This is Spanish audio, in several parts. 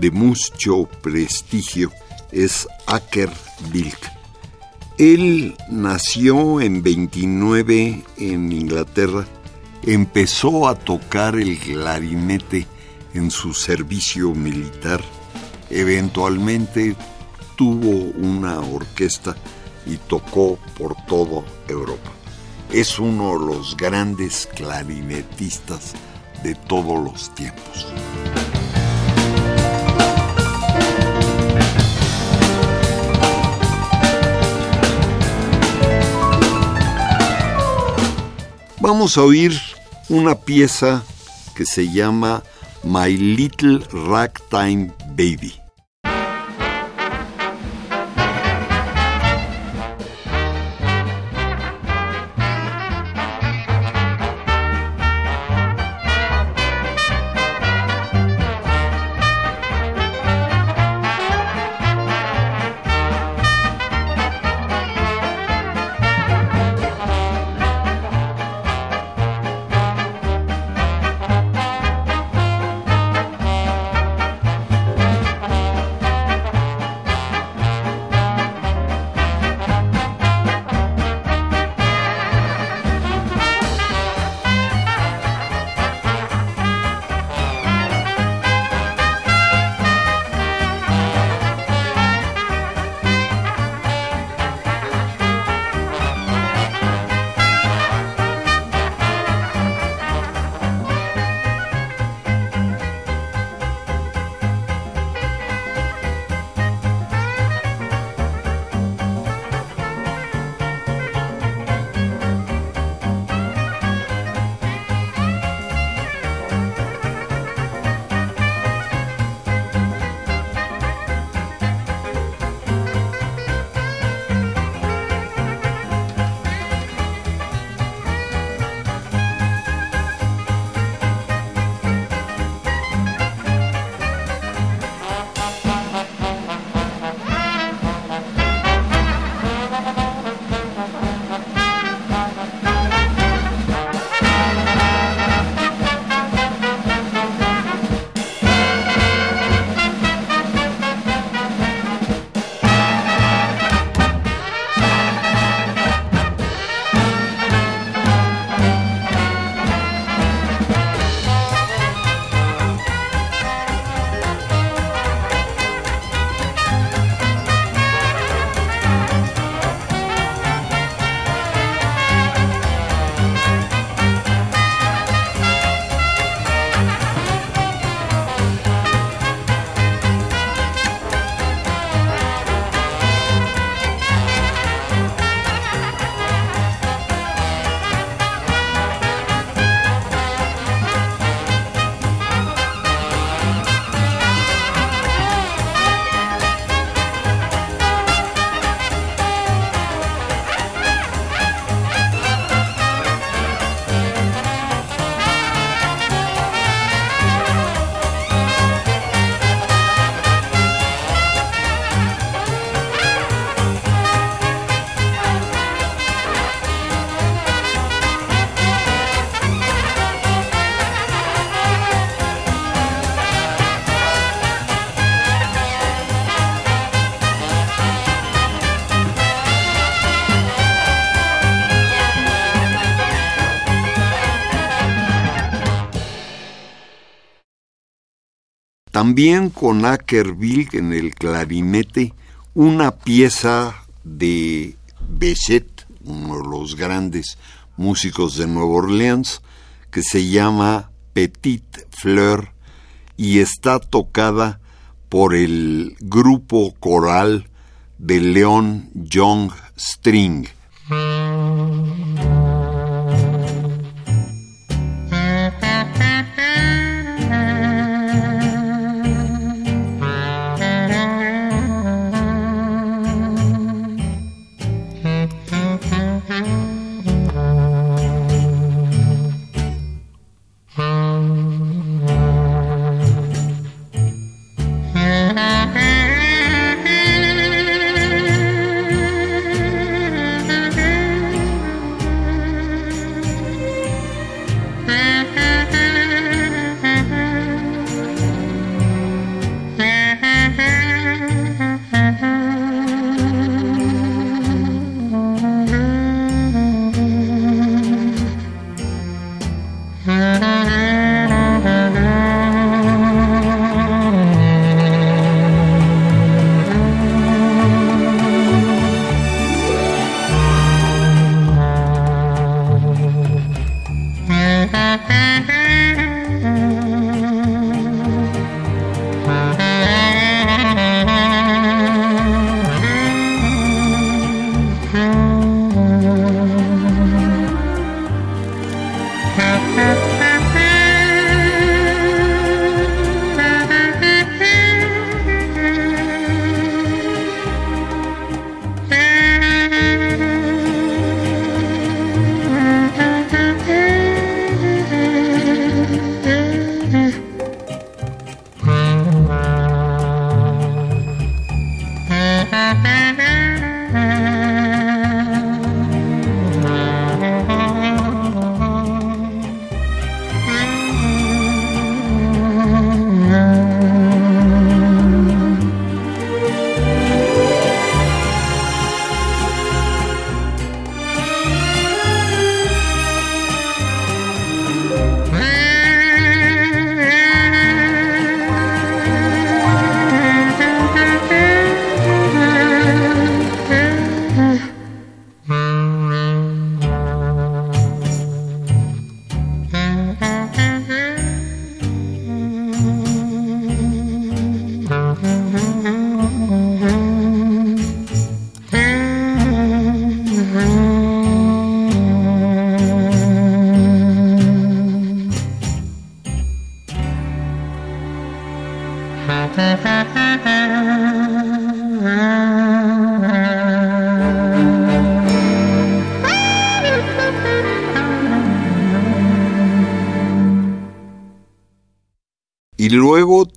de mucho prestigio es Aker Bilk. Él nació en 29 en Inglaterra, empezó a tocar el clarinete en su servicio militar, eventualmente tuvo una orquesta y tocó por toda Europa es uno de los grandes clarinetistas de todos los tiempos. Vamos a oír una pieza que se llama My Little Ragtime Baby. También con Ackerville en el clarinete, una pieza de Bechet, uno de los grandes músicos de Nueva Orleans, que se llama Petit Fleur y está tocada por el grupo coral de Leon Young String.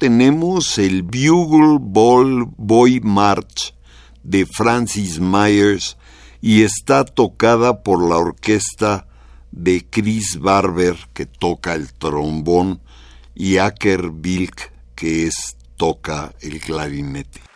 Tenemos el Bugle Ball Boy March de Francis Myers y está tocada por la orquesta de Chris Barber que toca el trombón y Aker Bilk que es toca el clarinete.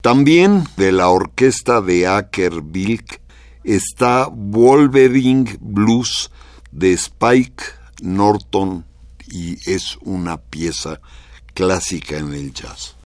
También de la orquesta de Aker Bilk está Wolverine Blues de Spike Norton y es una pieza clásica en el jazz.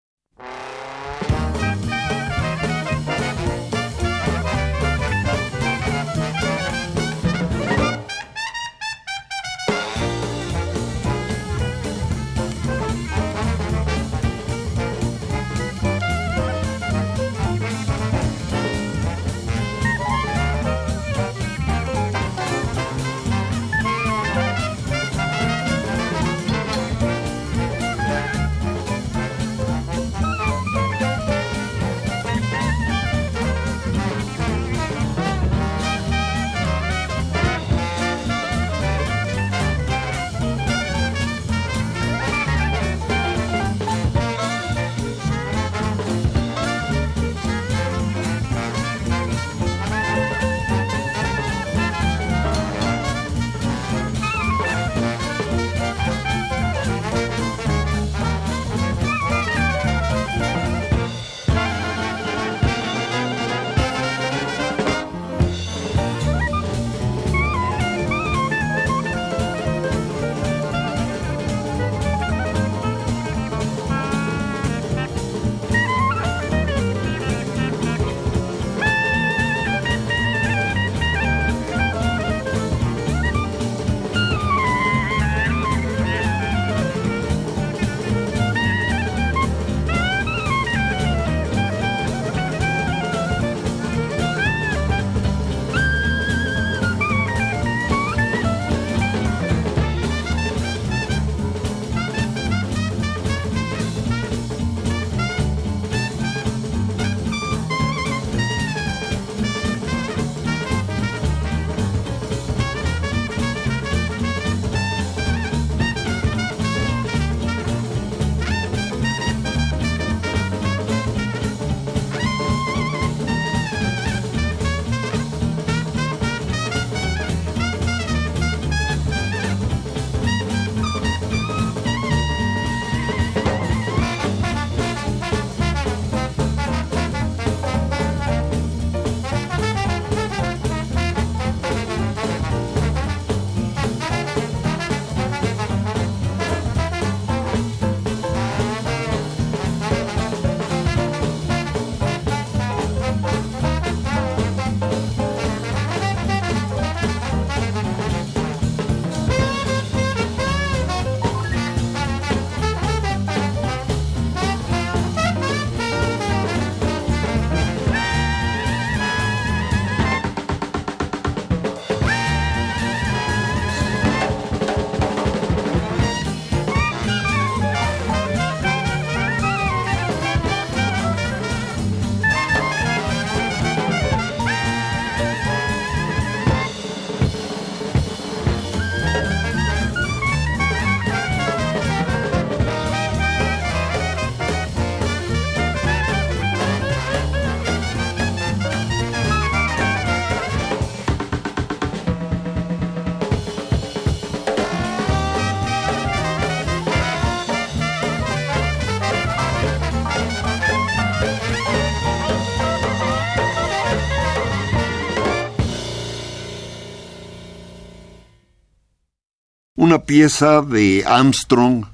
Una pieza de Armstrong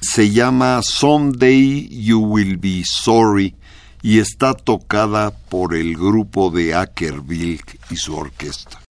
se llama Someday You Will Be Sorry y está tocada por el grupo de Ackerville y su orquesta.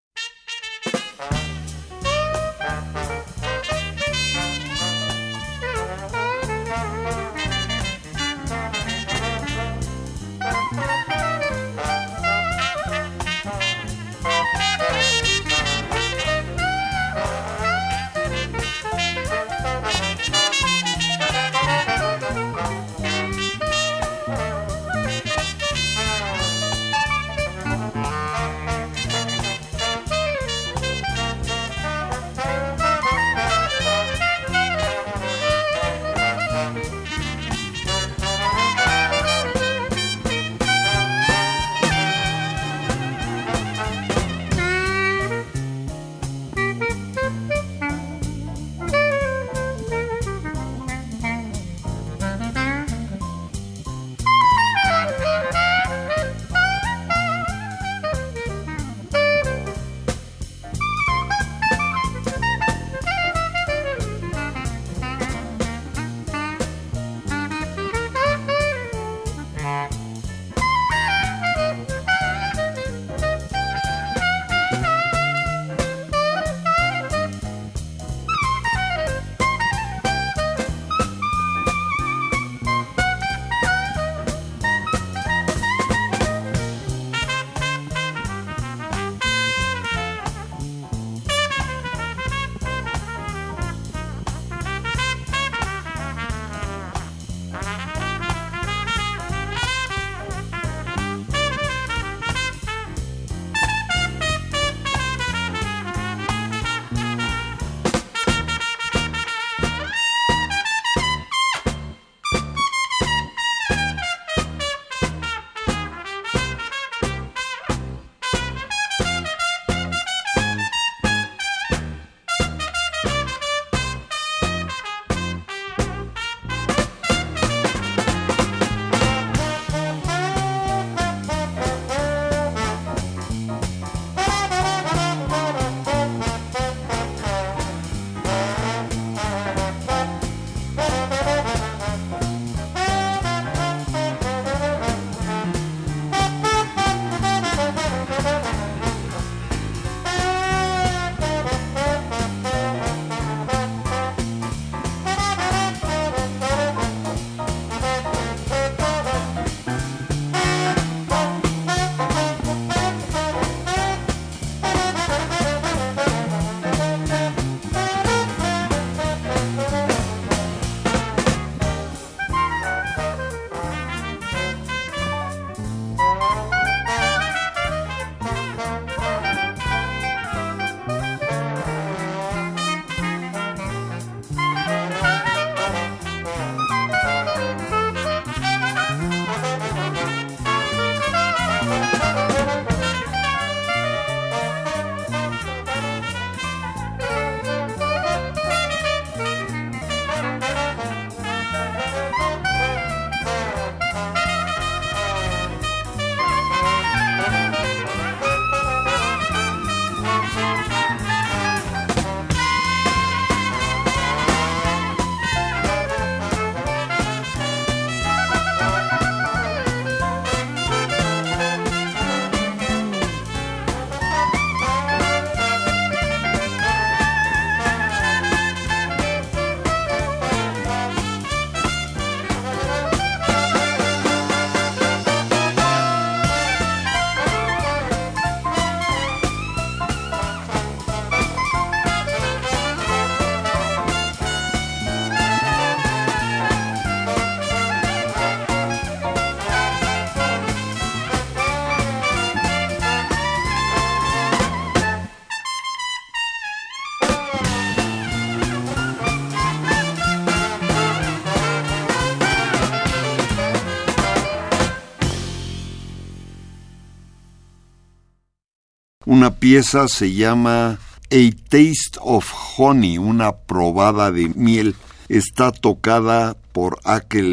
Una pieza se llama A Taste of Honey, una probada de miel. Está tocada por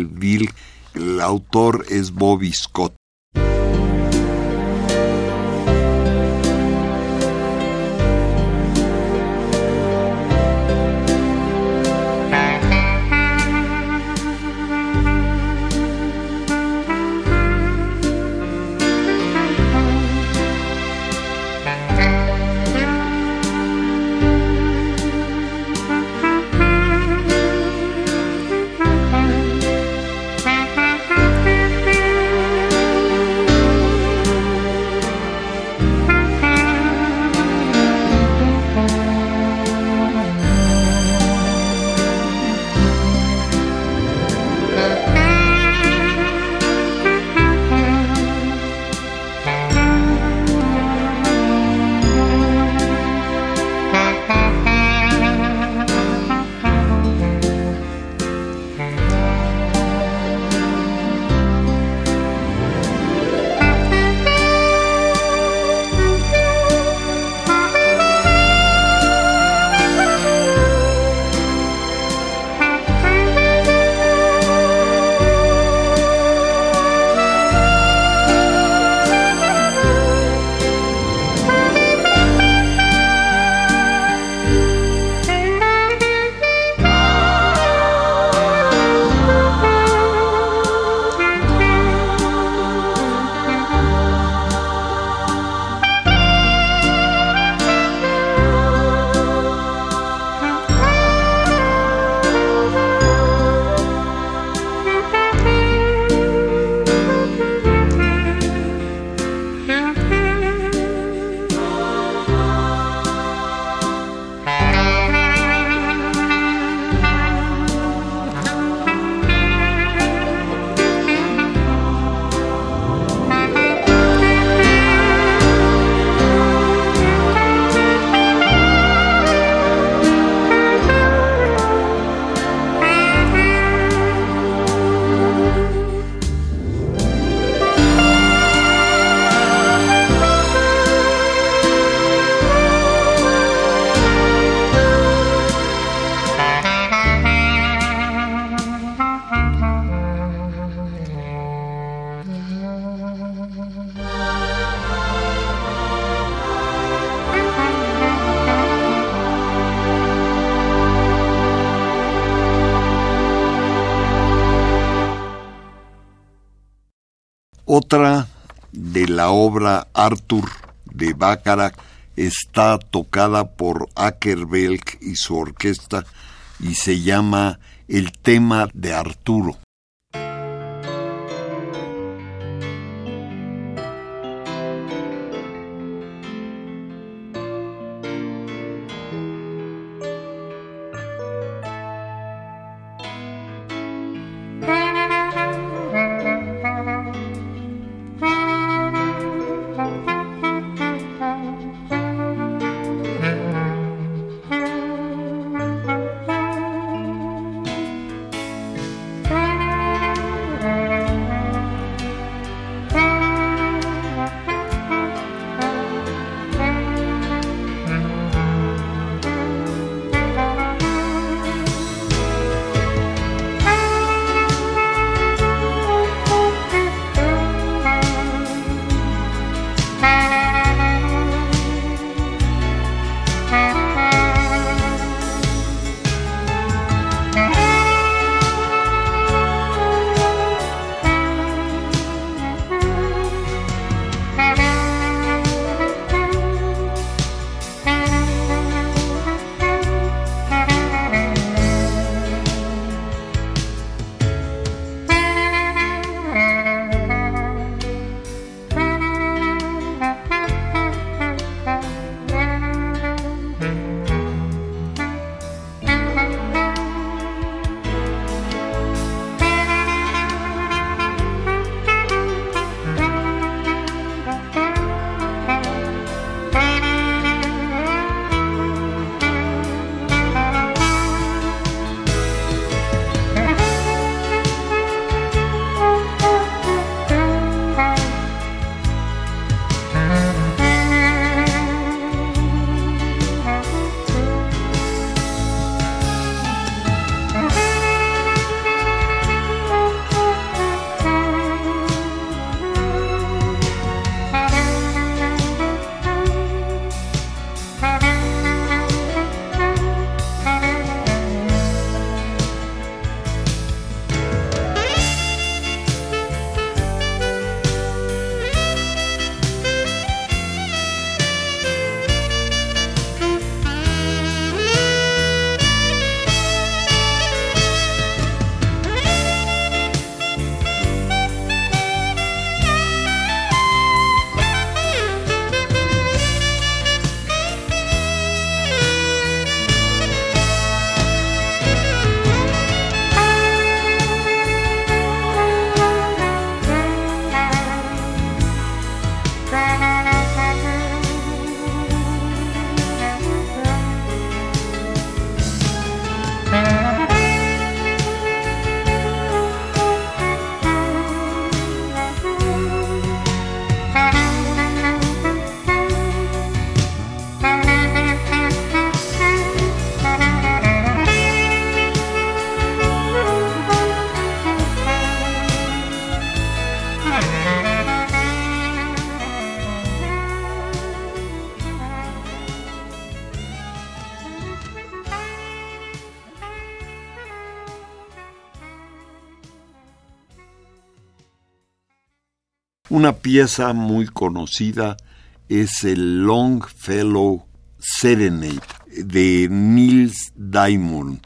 Bill. El autor es Bobby Scott. La obra Arthur de Baccarat está tocada por Ackerbelk y su orquesta y se llama El tema de Arturo. Una pieza muy conocida es el Longfellow Serenade de Nils Diamond.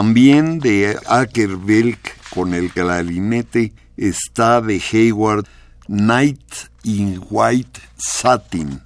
También de Akerbilk con el clarinete está de Hayward Night in White Satin.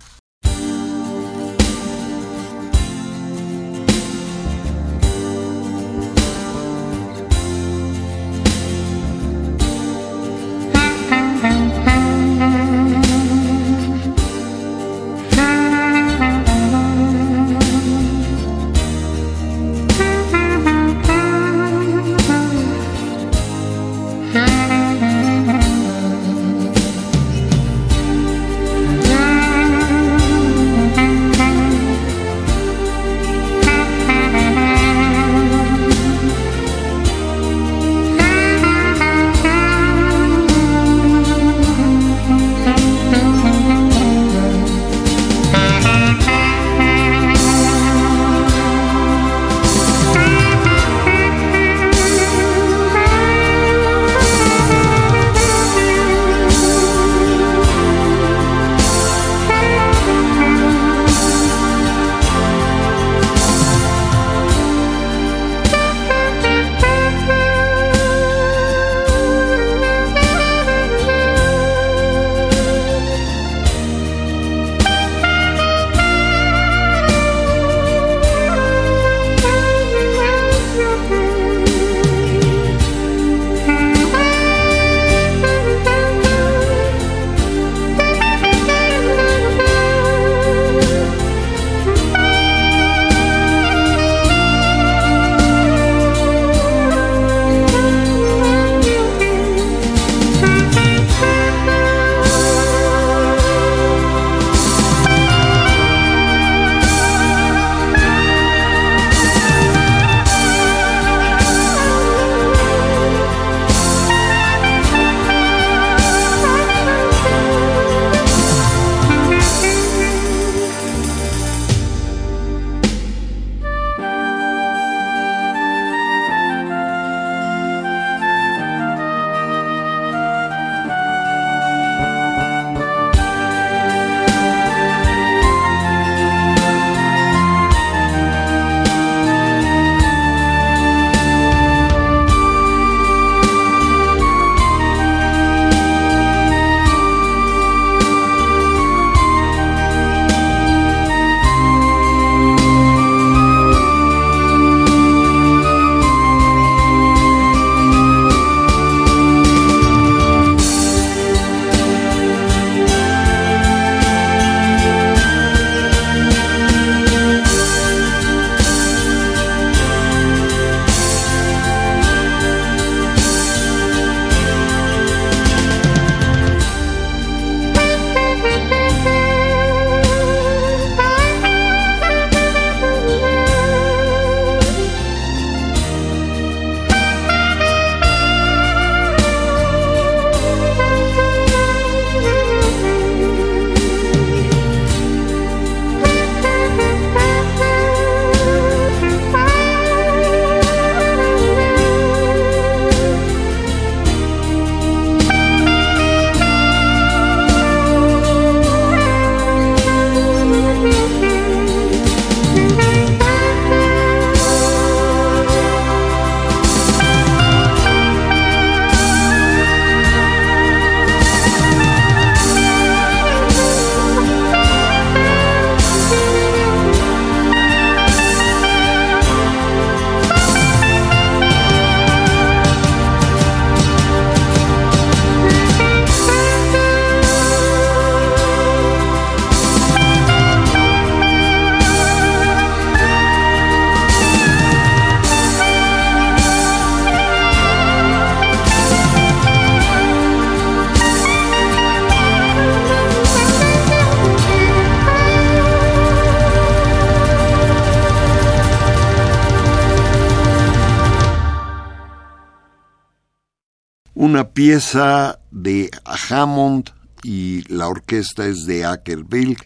Una pieza de Hammond y la orquesta es de Ackerbill,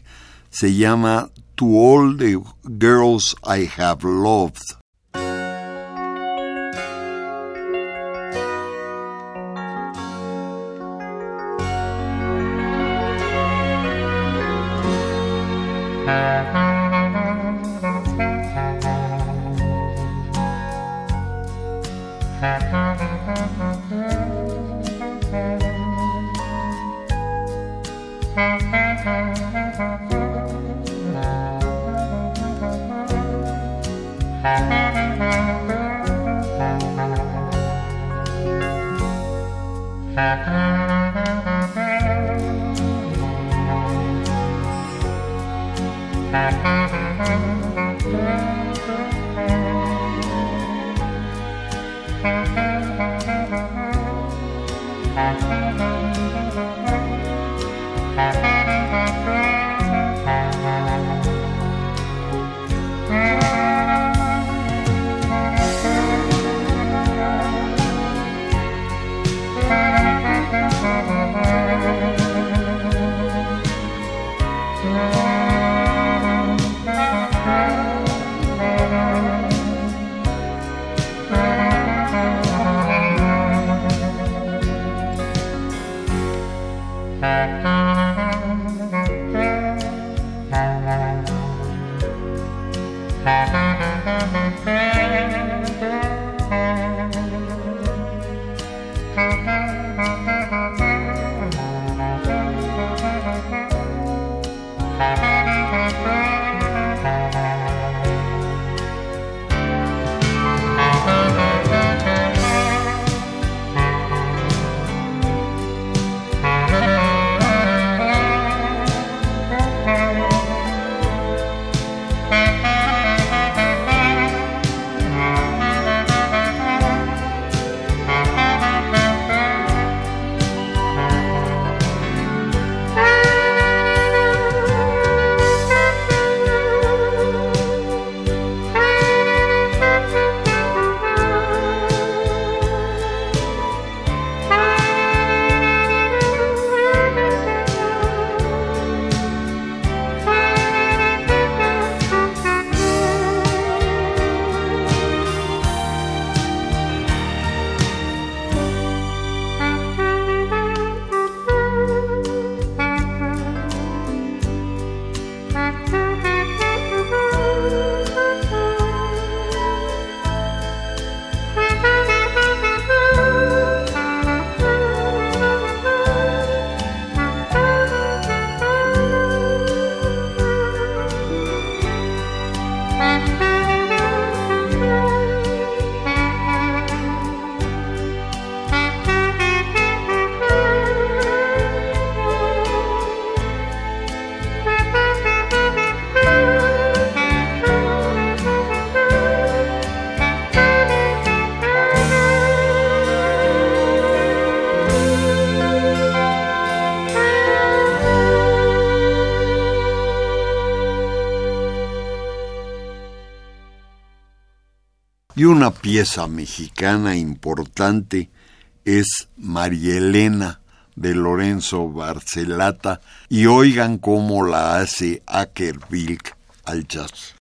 se llama To All the Girls I Have Loved. Y una pieza mexicana importante es María Elena de Lorenzo Barcelata y oigan cómo la hace Ackerbilk al jazz.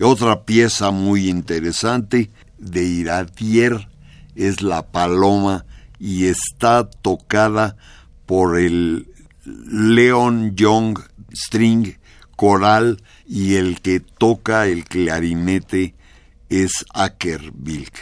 Otra pieza muy interesante de Iradier es La Paloma y está tocada por el Leon Young String Coral y el que toca el clarinete es Acker Bilk.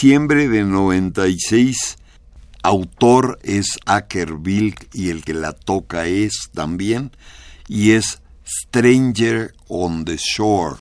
Diciembre de 96, autor es Ackerville y el que la toca es también, y es Stranger on the Shore.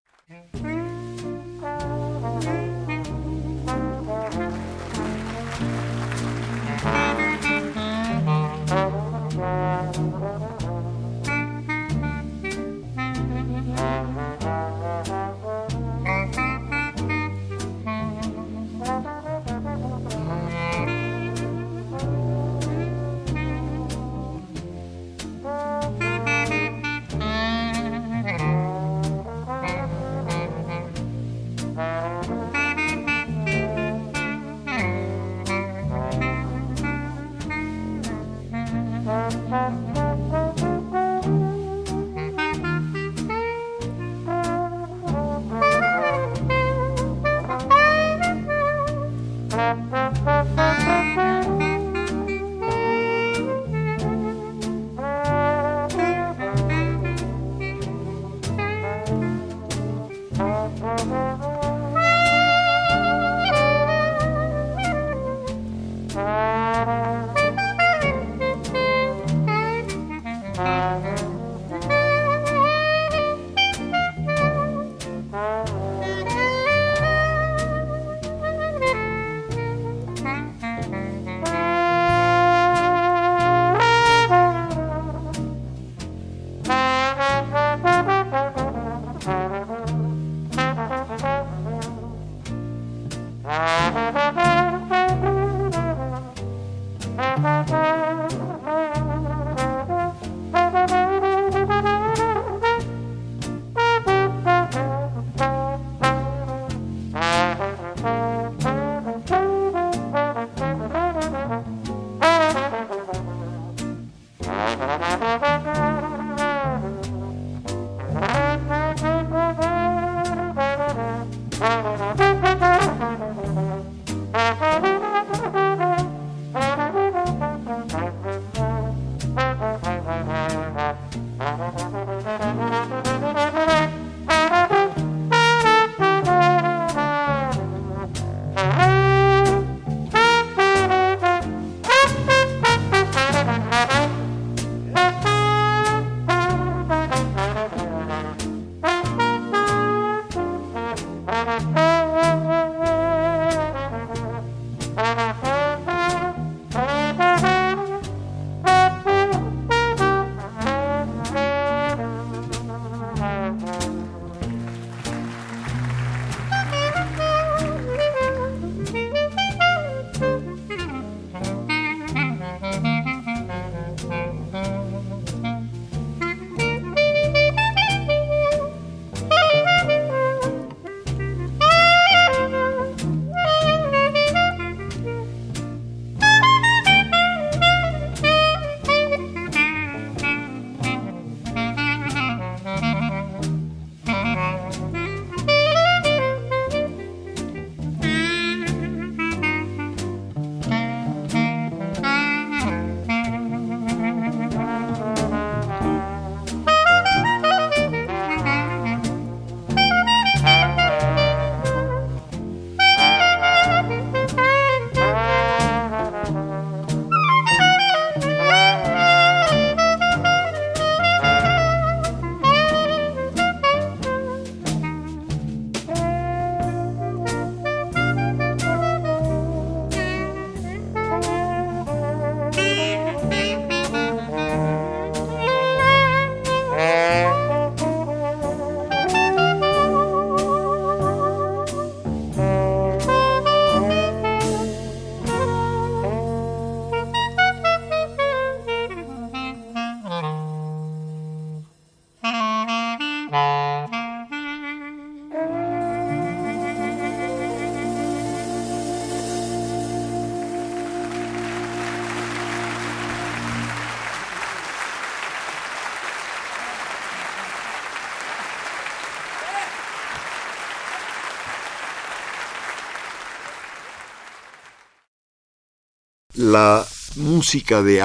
La música de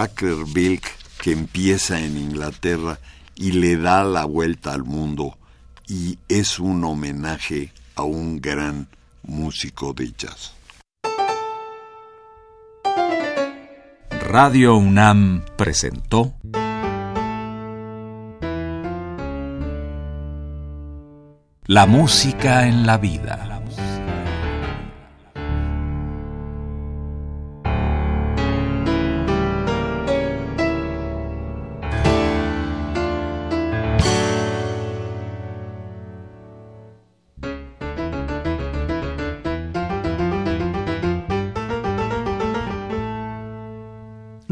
Bilk que empieza en Inglaterra y le da la vuelta al mundo y es un homenaje a un gran músico de jazz. Radio UNAM presentó La música en la vida.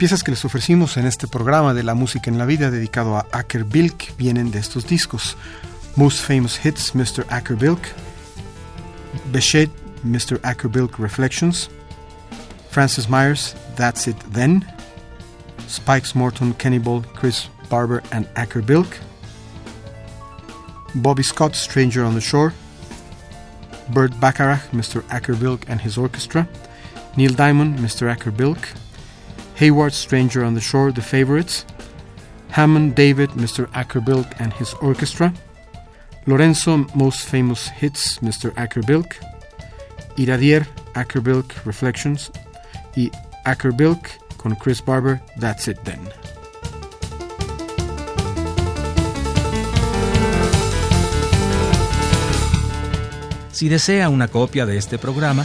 Piezas que les ofrecimos en este programa de la música en la vida dedicado a Acker Bilk vienen de estos discos. Most Famous Hits, Mr. Acker Bilk, Mr. Acker Bilk Reflections, Francis Myers, That's It Then, Spikes Morton, Kenny Ball, Chris Barber, and Acker Bilk, Bobby Scott, Stranger on the Shore, Bert Bacharach, Mr. Acker Bilk and his orchestra, Neil Diamond, Mr. Acker Bilk, Hayward, Stranger on the Shore, The Favorites, Hammond, David, Mr. Ackerbilk and his orchestra, Lorenzo, Most Famous Hits, Mr. Ackerbilk, Iradier, Ackerbilk Reflections, y Ackerbilk con Chris Barber, That's It Then. Si desea una copia de este programa,